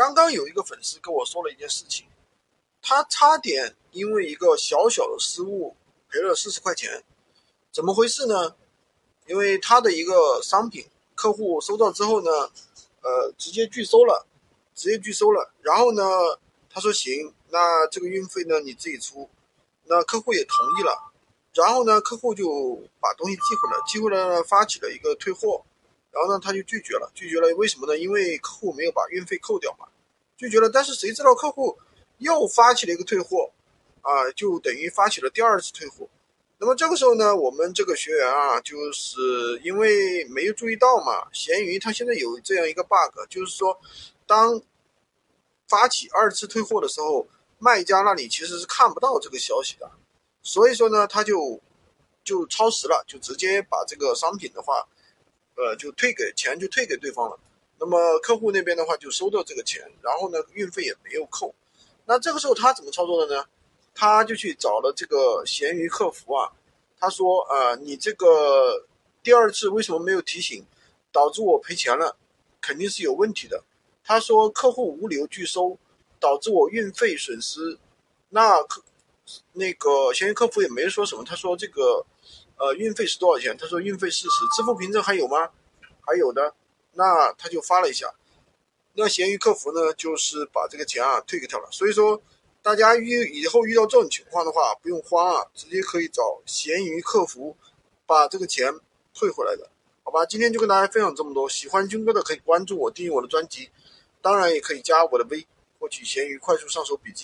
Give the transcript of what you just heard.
刚刚有一个粉丝跟我说了一件事情，他差点因为一个小小的失误赔了四十块钱，怎么回事呢？因为他的一个商品客户收到之后呢，呃，直接拒收了，直接拒收了。然后呢，他说行，那这个运费呢你自己出，那客户也同意了。然后呢，客户就把东西寄回来，寄回来呢，发起了一个退货，然后呢，他就拒绝了，拒绝了，为什么呢？因为客户没有把运费扣掉嘛，拒绝了。但是谁知道客户又发起了一个退货，啊，就等于发起了第二次退货。那么这个时候呢，我们这个学员啊，就是因为没有注意到嘛，闲鱼它现在有这样一个 bug，就是说，当发起二次退货的时候，卖家那里其实是看不到这个消息的。所以说呢，他就就超时了，就直接把这个商品的话，呃，就退给钱就退给对方了。那么客户那边的话就收到这个钱，然后呢运费也没有扣。那这个时候他怎么操作的呢？他就去找了这个闲鱼客服啊，他说呃，你这个第二次为什么没有提醒，导致我赔钱了，肯定是有问题的。他说客户无理由拒收，导致我运费损失。那客。那个闲鱼客服也没说什么，他说这个，呃，运费是多少钱？他说运费四十，支付凭证还有吗？还有的，那他就发了一下，那闲鱼客服呢，就是把这个钱啊退给他了。所以说，大家遇以后遇到这种情况的话，不用慌啊，直接可以找闲鱼客服把这个钱退回来的，好吧？今天就跟大家分享这么多，喜欢军哥的可以关注我，订阅我的专辑，当然也可以加我的微，获取闲鱼快速上手笔记。